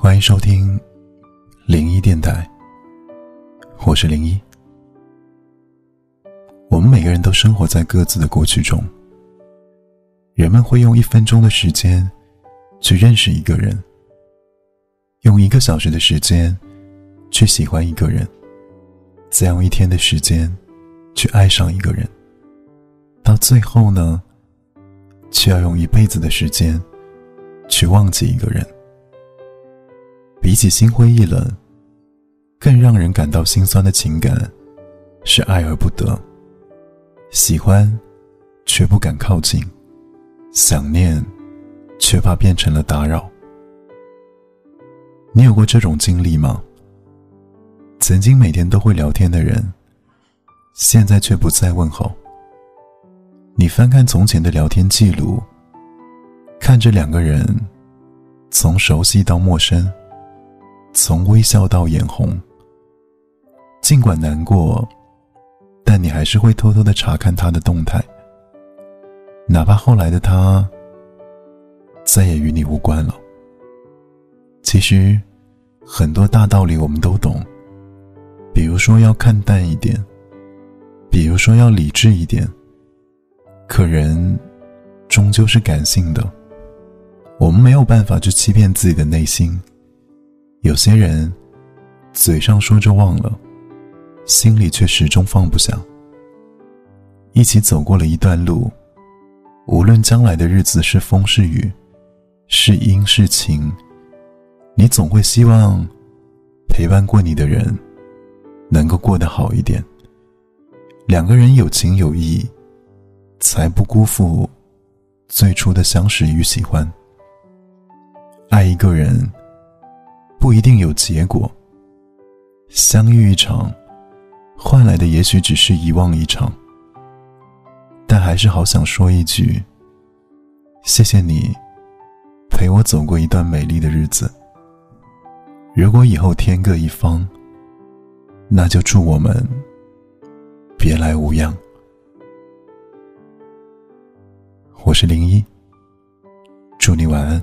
欢迎收听零一电台，我是零一。我们每个人都生活在各自的过去中。人们会用一分钟的时间去认识一个人，用一个小时的时间去喜欢一个人，再用一天的时间去爱上一个人，到最后呢，却要用一辈子的时间去忘记一个人。比起心灰意冷，更让人感到心酸的情感，是爱而不得，喜欢，却不敢靠近，想念，却怕变成了打扰。你有过这种经历吗？曾经每天都会聊天的人，现在却不再问候。你翻看从前的聊天记录，看着两个人从熟悉到陌生。从微笑到眼红，尽管难过，但你还是会偷偷的查看他的动态，哪怕后来的他再也与你无关了。其实，很多大道理我们都懂，比如说要看淡一点，比如说要理智一点。可人终究是感性的，我们没有办法去欺骗自己的内心。有些人，嘴上说着忘了，心里却始终放不下。一起走过了一段路，无论将来的日子是风是雨，是阴是晴，你总会希望陪伴过你的人能够过得好一点。两个人有情有义，才不辜负最初的相识与喜欢。爱一个人。不一定有结果。相遇一场，换来的也许只是遗忘一场。但还是好想说一句：谢谢你，陪我走过一段美丽的日子。如果以后天各一方，那就祝我们别来无恙。我是零一。祝你晚安